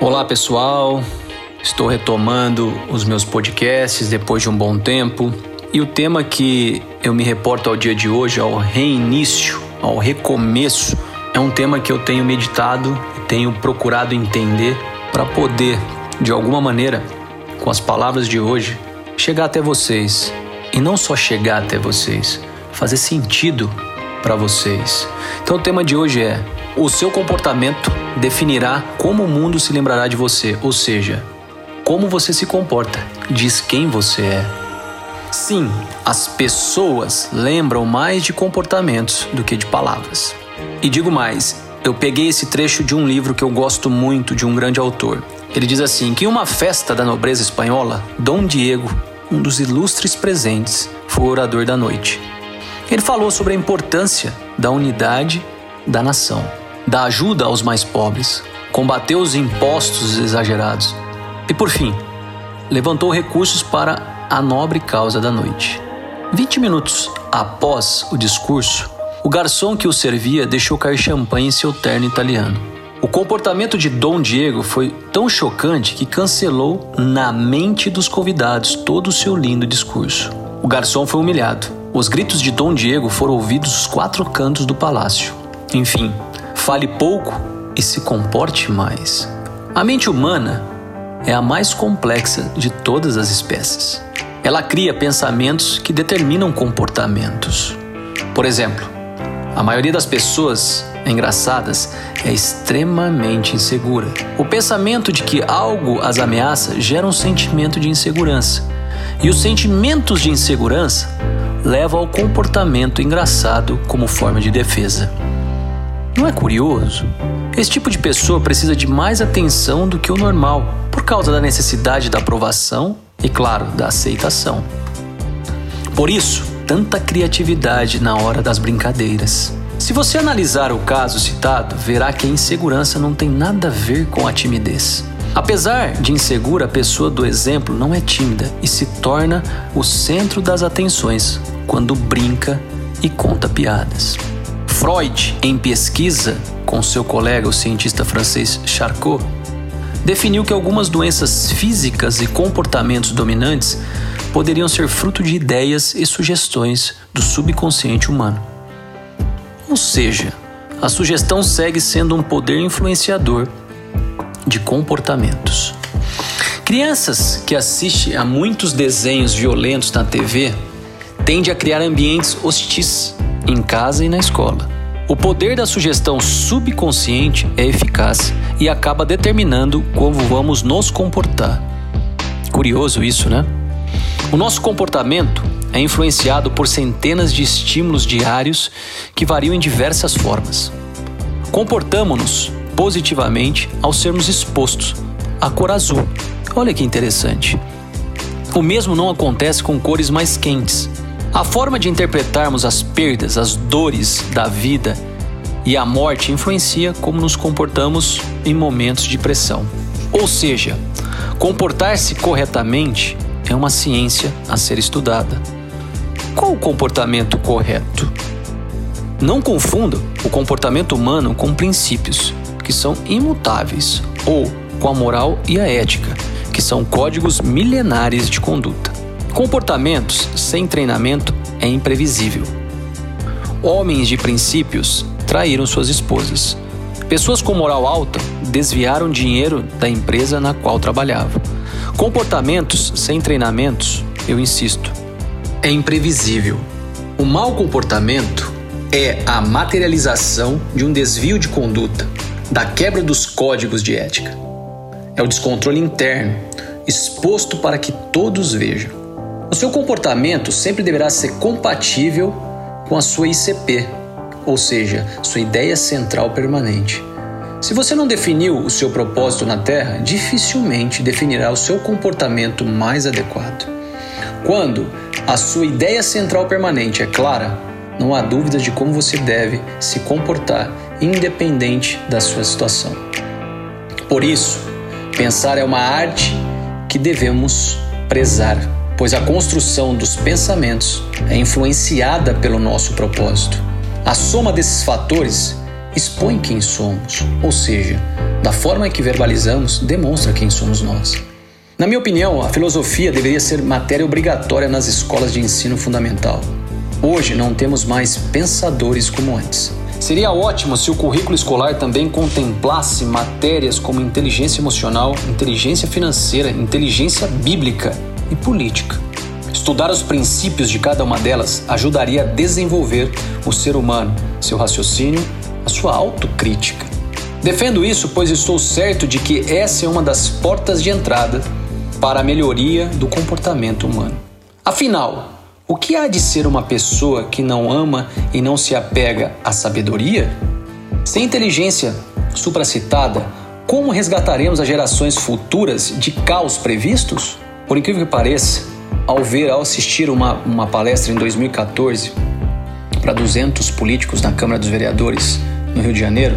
Olá pessoal, estou retomando os meus podcasts depois de um bom tempo. E o tema que eu me reporto ao dia de hoje, ao reinício, ao recomeço, é um tema que eu tenho meditado e tenho procurado entender para poder, de alguma maneira, com as palavras de hoje, chegar até vocês. E não só chegar até vocês, fazer sentido para vocês. Então o tema de hoje é: o seu comportamento definirá como o mundo se lembrará de você, ou seja, como você se comporta diz quem você é. Sim, as pessoas lembram mais de comportamentos do que de palavras. E digo mais, eu peguei esse trecho de um livro que eu gosto muito de um grande autor. Ele diz assim: que em uma festa da nobreza espanhola, Dom Diego, um dos ilustres presentes, foi o orador da noite. Ele falou sobre a importância da unidade da nação da ajuda aos mais pobres, combateu os impostos exagerados e, por fim, levantou recursos para a nobre causa da noite. Vinte minutos após o discurso, o garçom que o servia deixou cair champanhe em seu terno italiano. O comportamento de Dom Diego foi tão chocante que cancelou na mente dos convidados todo o seu lindo discurso. O garçom foi humilhado. Os gritos de Dom Diego foram ouvidos dos quatro cantos do palácio. Enfim, fale pouco e se comporte mais. A mente humana é a mais complexa de todas as espécies. Ela cria pensamentos que determinam comportamentos. Por exemplo, a maioria das pessoas engraçadas é extremamente insegura. O pensamento de que algo as ameaça gera um sentimento de insegurança. E os sentimentos de insegurança levam ao comportamento engraçado como forma de defesa. Não é curioso? Esse tipo de pessoa precisa de mais atenção do que o normal, por causa da necessidade da aprovação e, claro, da aceitação. Por isso, tanta criatividade na hora das brincadeiras. Se você analisar o caso citado, verá que a insegurança não tem nada a ver com a timidez. Apesar de insegura, a pessoa do exemplo não é tímida e se torna o centro das atenções quando brinca e conta piadas. Freud, em pesquisa com seu colega, o cientista francês Charcot, definiu que algumas doenças físicas e comportamentos dominantes poderiam ser fruto de ideias e sugestões do subconsciente humano. Ou seja, a sugestão segue sendo um poder influenciador de comportamentos. Crianças que assistem a muitos desenhos violentos na TV tendem a criar ambientes hostis em casa e na escola. O poder da sugestão subconsciente é eficaz e acaba determinando como vamos nos comportar. Curioso isso, né? O nosso comportamento é influenciado por centenas de estímulos diários que variam em diversas formas. Comportamos-nos positivamente ao sermos expostos à cor azul. Olha que interessante. O mesmo não acontece com cores mais quentes, a forma de interpretarmos as perdas, as dores da vida e a morte influencia como nos comportamos em momentos de pressão. Ou seja, comportar-se corretamente é uma ciência a ser estudada. Qual o comportamento correto? Não confunda o comportamento humano com princípios, que são imutáveis, ou com a moral e a ética, que são códigos milenares de conduta. Comportamentos sem treinamento é imprevisível. Homens de princípios traíram suas esposas. Pessoas com moral alta desviaram dinheiro da empresa na qual trabalhavam. Comportamentos sem treinamentos, eu insisto, é imprevisível. O mau comportamento é a materialização de um desvio de conduta, da quebra dos códigos de ética. É o descontrole interno, exposto para que todos vejam. O seu comportamento sempre deverá ser compatível com a sua ICP, ou seja, sua ideia central permanente. Se você não definiu o seu propósito na Terra, dificilmente definirá o seu comportamento mais adequado. Quando a sua ideia central permanente é clara, não há dúvidas de como você deve se comportar, independente da sua situação. Por isso, pensar é uma arte que devemos prezar pois a construção dos pensamentos é influenciada pelo nosso propósito. A soma desses fatores expõe quem somos, ou seja, da forma que verbalizamos, demonstra quem somos nós. Na minha opinião, a filosofia deveria ser matéria obrigatória nas escolas de ensino fundamental. Hoje não temos mais pensadores como antes. Seria ótimo se o currículo escolar também contemplasse matérias como inteligência emocional, inteligência financeira, inteligência bíblica e política. Estudar os princípios de cada uma delas ajudaria a desenvolver o ser humano, seu raciocínio, a sua autocrítica. Defendo isso pois estou certo de que essa é uma das portas de entrada para a melhoria do comportamento humano. Afinal, o que há de ser uma pessoa que não ama e não se apega à sabedoria? Sem inteligência supracitada, como resgataremos as gerações futuras de caos previstos? Por incrível que pareça, ao ver, ao assistir uma, uma palestra em 2014 para 200 políticos na Câmara dos Vereadores no Rio de Janeiro,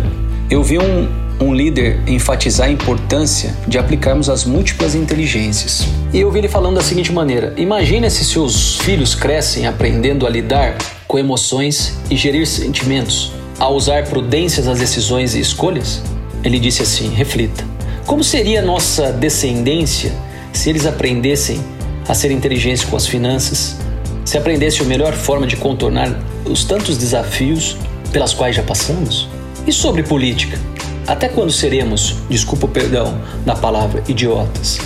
eu vi um, um líder enfatizar a importância de aplicarmos as múltiplas inteligências. E eu vi ele falando da seguinte maneira: Imagine se seus filhos crescem aprendendo a lidar com emoções e gerir sentimentos, a usar prudências nas decisões e escolhas? Ele disse assim: reflita. Como seria nossa descendência se eles aprendessem a ser inteligentes com as finanças, se aprendessem a melhor forma de contornar os tantos desafios pelas quais já passamos? E sobre política? Até quando seremos, desculpa o perdão da palavra, idiotas?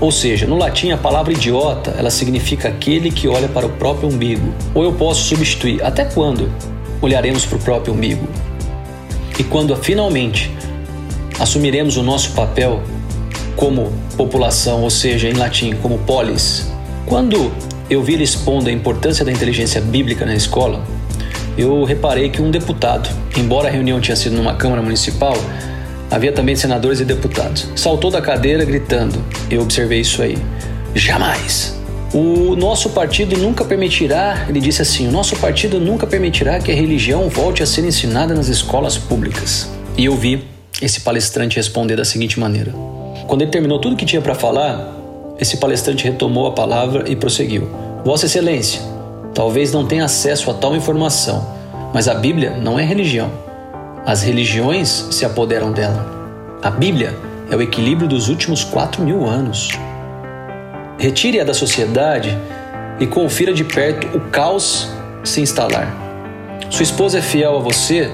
Ou seja, no latim a palavra idiota, ela significa aquele que olha para o próprio umbigo. Ou eu posso substituir, até quando olharemos para o próprio umbigo? E quando finalmente assumiremos o nosso papel como população, ou seja, em latim, como polis. Quando eu vi ele expondo a importância da inteligência bíblica na escola, eu reparei que um deputado, embora a reunião tinha sido numa Câmara Municipal, havia também senadores e deputados. Saltou da cadeira gritando. Eu observei isso aí. Jamais! O nosso partido nunca permitirá, ele disse assim: o nosso partido nunca permitirá que a religião volte a ser ensinada nas escolas públicas. E eu vi esse palestrante responder da seguinte maneira: Quando ele terminou tudo que tinha para falar, esse palestrante retomou a palavra e prosseguiu: Vossa Excelência, talvez não tenha acesso a tal informação, mas a Bíblia não é religião. As religiões se apoderam dela. A Bíblia é o equilíbrio dos últimos quatro mil anos. Retire-a da sociedade e confira de perto o caos se instalar. Sua esposa é fiel a você?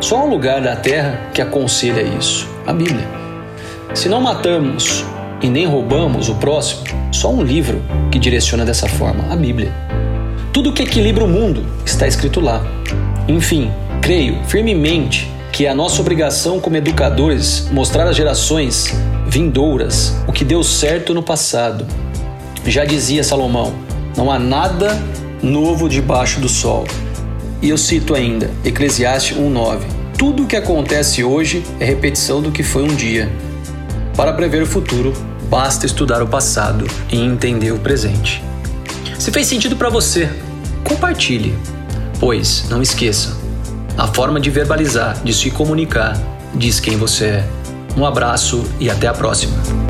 Só há um lugar da terra que aconselha isso: a Bíblia. Se não matamos e nem roubamos o próximo, só um livro que direciona dessa forma: a Bíblia. Tudo que equilibra o mundo está escrito lá. Enfim, creio firmemente que é a nossa obrigação como educadores mostrar às gerações vindouras o que deu certo no passado. Já dizia Salomão: não há nada novo debaixo do sol. E eu cito ainda Eclesiastes 1:9. Tudo o que acontece hoje é repetição do que foi um dia. Para prever o futuro, basta estudar o passado e entender o presente. Se fez sentido para você, compartilhe. Pois, não esqueça, a forma de verbalizar, de se comunicar, diz quem você é. Um abraço e até a próxima.